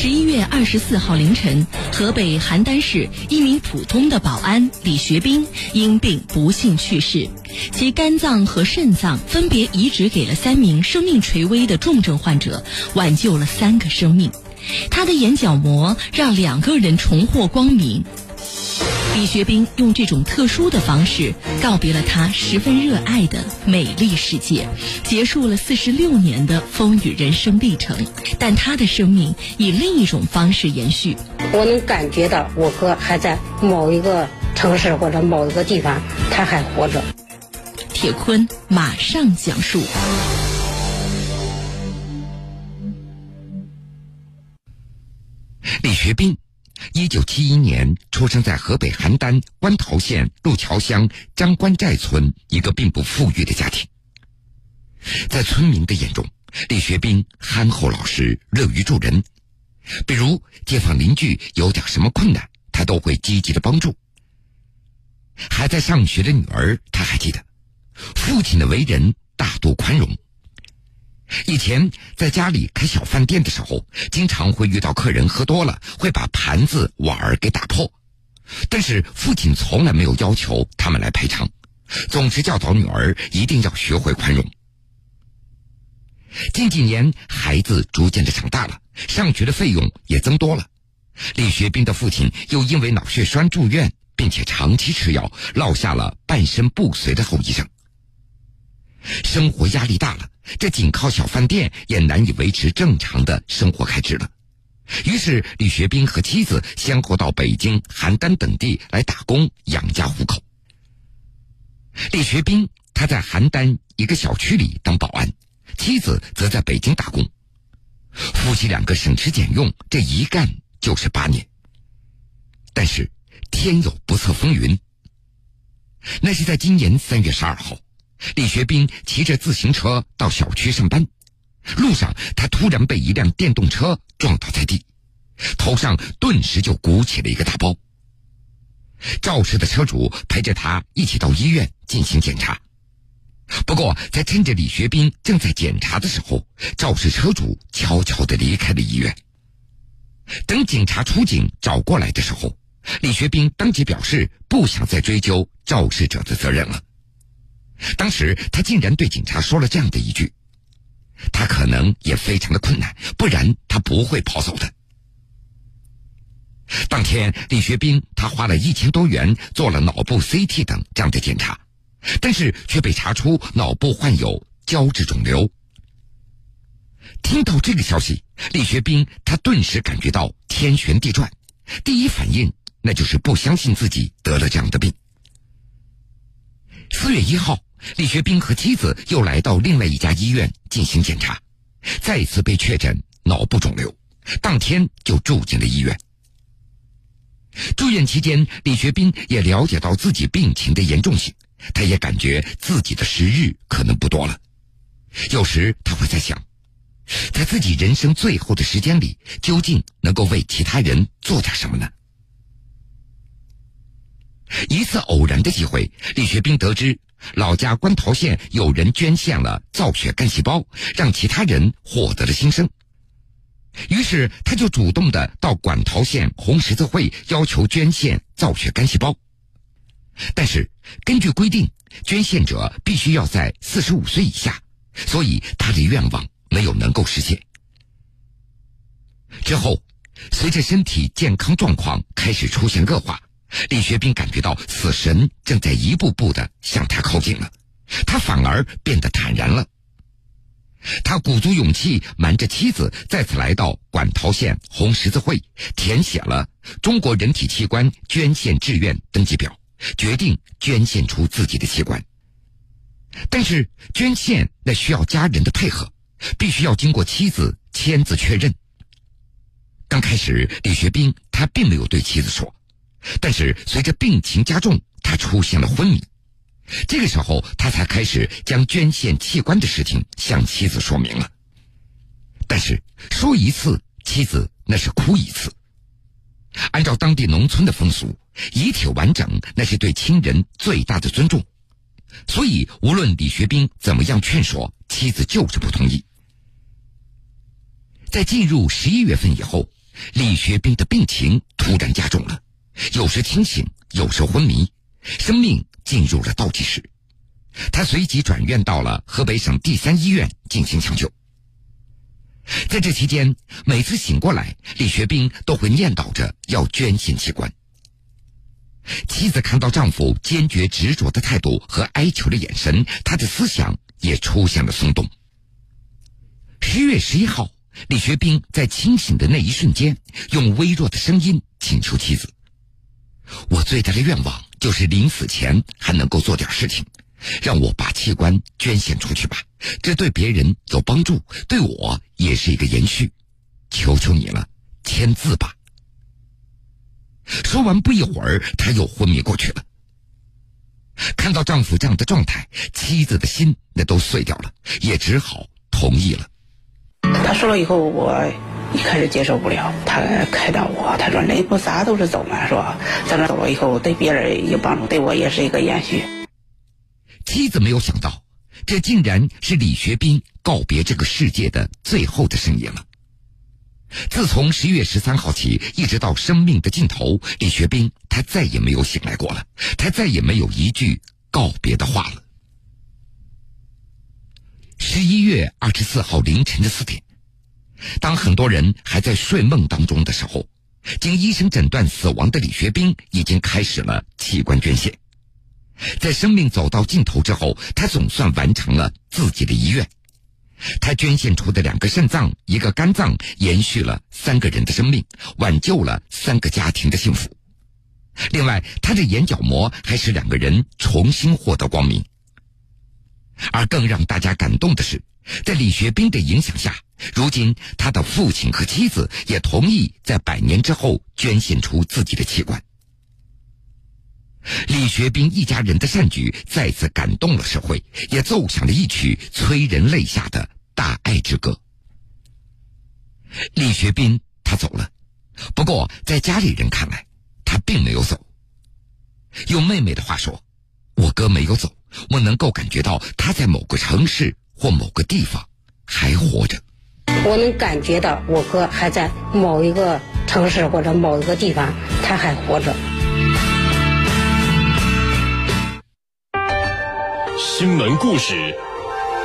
十一月二十四号凌晨，河北邯郸市一名普通的保安李学兵因病不幸去世，其肝脏和肾脏分别移植给了三名生命垂危的重症患者，挽救了三个生命。他的眼角膜让两个人重获光明。李学兵用这种特殊的方式告别了他十分热爱的美丽世界，结束了四十六年的风雨人生历程。但他的生命以另一种方式延续。我能感觉到我哥还在某一个城市或者某一个地方，他还活着。铁坤马上讲述。李学兵。一九七一年出生在河北邯郸官陶县路桥乡张关寨村一个并不富裕的家庭。在村民的眼中，李学兵憨厚老实，乐于助人。比如街坊邻居有点什么困难，他都会积极的帮助。还在上学的女儿，他还记得，父亲的为人大度宽容。以前在家里开小饭店的时候，经常会遇到客人喝多了会把盘子碗儿给打破，但是父亲从来没有要求他们来赔偿，总是教导女儿一定要学会宽容。近几年孩子逐渐的长大了，上学的费用也增多了，李学兵的父亲又因为脑血栓住院，并且长期吃药，落下了半身不遂的后遗症。生活压力大了，这仅靠小饭店也难以维持正常的生活开支了。于是，李学兵和妻子先后到北京、邯郸等地来打工养家糊口。李学兵他在邯郸一个小区里当保安，妻子则在北京打工，夫妻两个省吃俭用，这一干就是八年。但是，天有不测风云。那是在今年三月十二号。李学兵骑着自行车到小区上班，路上他突然被一辆电动车撞倒在地，头上顿时就鼓起了一个大包。肇事的车主陪着他一起到医院进行检查，不过在趁着李学兵正在检查的时候，肇事车主悄悄的离开了医院。等警察出警找过来的时候，李学兵当即表示不想再追究肇事者的责任了。当时他竟然对警察说了这样的一句：“他可能也非常的困难，不然他不会跑走的。”当天，李学兵他花了一千多元做了脑部 CT 等这样的检查，但是却被查出脑部患有胶质肿瘤。听到这个消息，李学兵他顿时感觉到天旋地转，第一反应那就是不相信自己得了这样的病。四月一号。李学兵和妻子又来到另外一家医院进行检查，再次被确诊脑部肿瘤，当天就住进了医院。住院期间，李学兵也了解到自己病情的严重性，他也感觉自己的时日可能不多了。有时他会在想，在自己人生最后的时间里，究竟能够为其他人做点什么呢？一次偶然的机会，李学兵得知。老家官陶县有人捐献了造血干细胞，让其他人获得了新生。于是他就主动的到管陶县红十字会要求捐献造血干细胞。但是根据规定，捐献者必须要在四十五岁以下，所以他的愿望没有能够实现。之后，随着身体健康状况开始出现恶化。李学兵感觉到死神正在一步步的向他靠近了，他反而变得坦然了。他鼓足勇气，瞒着妻子，再次来到管陶县红十字会，填写了中国人体器官捐献志愿登记表，决定捐献出自己的器官。但是捐献那需要家人的配合，必须要经过妻子签字确认。刚开始，李学兵他并没有对妻子说。但是随着病情加重，他出现了昏迷。这个时候，他才开始将捐献器官的事情向妻子说明了。但是说一次，妻子那是哭一次。按照当地农村的风俗，遗体完整那是对亲人最大的尊重。所以，无论李学兵怎么样劝说，妻子就是不同意。在进入十一月份以后。李学兵的病情突然加重了，有时清醒，有时昏迷，生命进入了倒计时。他随即转院到了河北省第三医院进行抢救。在这期间，每次醒过来，李学兵都会念叨着要捐献器官。妻子看到丈夫坚决执着的态度和哀求的眼神，她的思想也出现了松动。十月十一号，李学兵在清醒的那一瞬间，用微弱的声音请求妻子：“我最大的愿望就是临死前还能够做点事情。”让我把器官捐献出去吧，这对别人有帮助，对我也是一个延续。求求你了，签字吧。说完，不一会儿，她又昏迷过去了。看到丈夫这样的状态，妻子的心那都碎掉了，也只好同意了。他说了以后，我一开始接受不了。他开导我，他说：“人不啥都是走嘛，是吧？在那走了以后，对别人有帮助，对我也是一个延续。”妻子没有想到，这竟然是李学兵告别这个世界的最后的声音了。自从十一月十三号起，一直到生命的尽头，李学兵他再也没有醒来过了，他再也没有一句告别的话了。十一月二十四号凌晨的四点，当很多人还在睡梦当中的时候，经医生诊断死亡的李学兵已经开始了器官捐献。在生命走到尽头之后，他总算完成了自己的遗愿。他捐献出的两个肾脏、一个肝脏，延续了三个人的生命，挽救了三个家庭的幸福。另外，他的眼角膜还使两个人重新获得光明。而更让大家感动的是，在李学兵的影响下，如今他的父亲和妻子也同意在百年之后捐献出自己的器官。李学兵一家人的善举再次感动了社会，也奏响了一曲催人泪下的大爱之歌。李学兵他走了，不过在家里人看来，他并没有走。用妹妹的话说：“我哥没有走，我能够感觉到他在某个城市或某个地方还活着。我能感觉到我哥还在某一个城市或者某一个地方，他还活着。”新闻故事，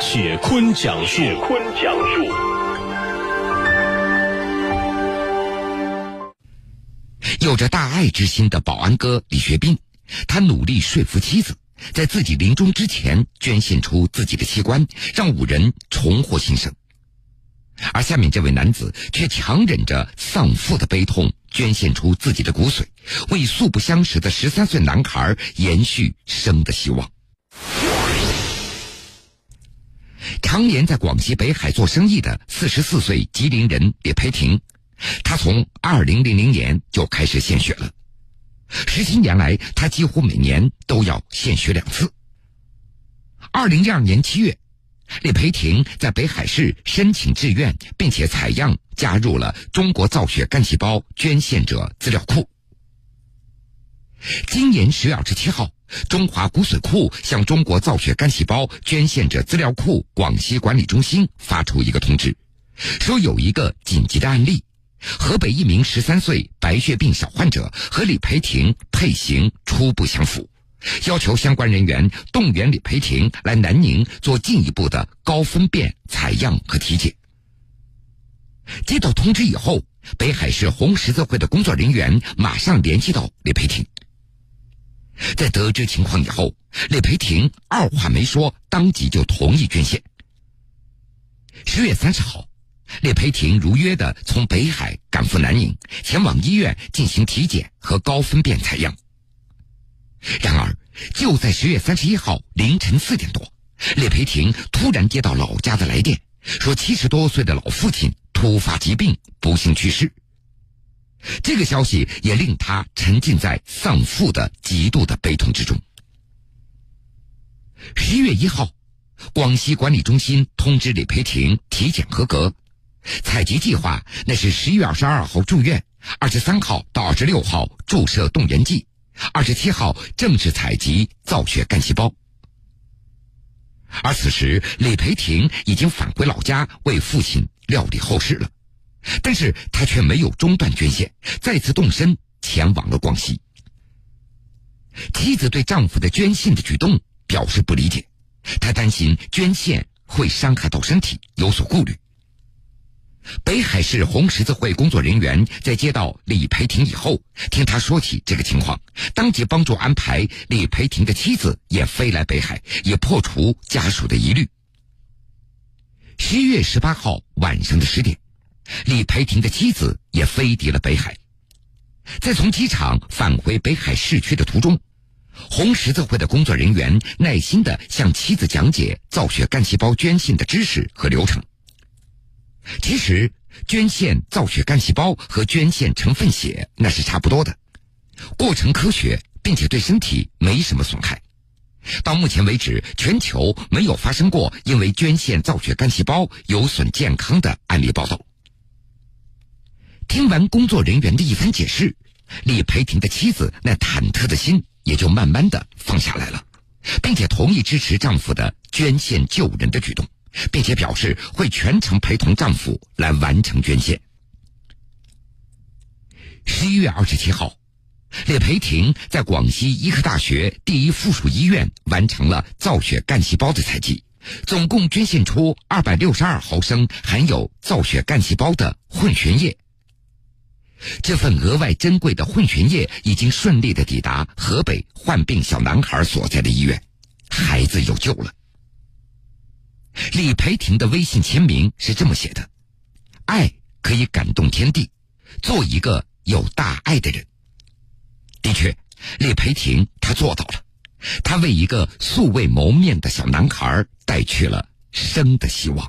铁坤讲述。铁坤讲述。有着大爱之心的保安哥李学斌，他努力说服妻子，在自己临终之前捐献出自己的器官，让五人重获新生。而下面这位男子却强忍着丧父的悲痛，捐献出自己的骨髓，为素不相识的十三岁男孩延续生的希望。常年在广西北海做生意的四十四岁吉林人李培婷，他从二零零零年就开始献血了，十七年来，他几乎每年都要献血两次。二零一二年七月，李培婷在北海市申请志愿，并且采样加入了中国造血干细胞捐献者资料库。今年十月二十七号。中华骨髓库向中国造血干细胞捐献者资料库广西管理中心发出一个通知，说有一个紧急的案例：河北一名十三岁白血病小患者和李培婷配型初步相符，要求相关人员动员李培婷来南宁做进一步的高分辨采样和体检。接到通知以后，北海市红十字会的工作人员马上联系到李培婷。在得知情况以后，李培婷二话没说，当即就同意捐献。十月三十号，李培婷如约的从北海赶赴南宁，前往医院进行体检和高分辨采样。就在十月三十一号凌晨四点多，李培婷突然接到老家的来电，说七十多岁的老父亲突发疾病，不幸去世。这个消息也令他沉浸在丧父的极度的悲痛之中。十一月一号，广西管理中心通知李培婷体检合格，采集计划那是十一月二十二号住院，二十三号到二十六号注射动员剂，二十七号正式采集造血干细胞。而此时，李培婷已经返回老家为父亲料理后事了。但是他却没有中断捐献，再次动身前往了广西。妻子对丈夫的捐献的举动表示不理解，她担心捐献会伤害到身体，有所顾虑。北海市红十字会工作人员在接到李培廷以后，听他说起这个情况，当即帮助安排李培廷的妻子也飞来北海，以破除家属的疑虑。十一月十八号晚上的十点，李培廷的妻子也飞抵了北海，在从机场返回北海市区的途中，红十字会的工作人员耐心的向妻子讲解造血干细胞捐献的知识和流程。其实，捐献造血干细胞和捐献成分血那是差不多的，过程科学，并且对身体没什么损害。到目前为止，全球没有发生过因为捐献造血干细胞有损健康的案例报道。听完工作人员的一番解释，李培廷的妻子那忐忑的心也就慢慢的放下来了，并且同意支持丈夫的捐献救人的举动。并且表示会全程陪同丈夫来完成捐献。十一月二十七号，李培廷在广西医科大学第一附属医院完成了造血干细胞的采集，总共捐献出二百六十二毫升含有造血干细胞的混悬液。这份额外珍贵的混悬液已经顺利的抵达河北患病小男孩所在的医院，孩子有救了。李培廷的微信签名是这么写的：“爱可以感动天地，做一个有大爱的人。”的确，李培廷他做到了，他为一个素未谋面的小男孩带去了生的希望。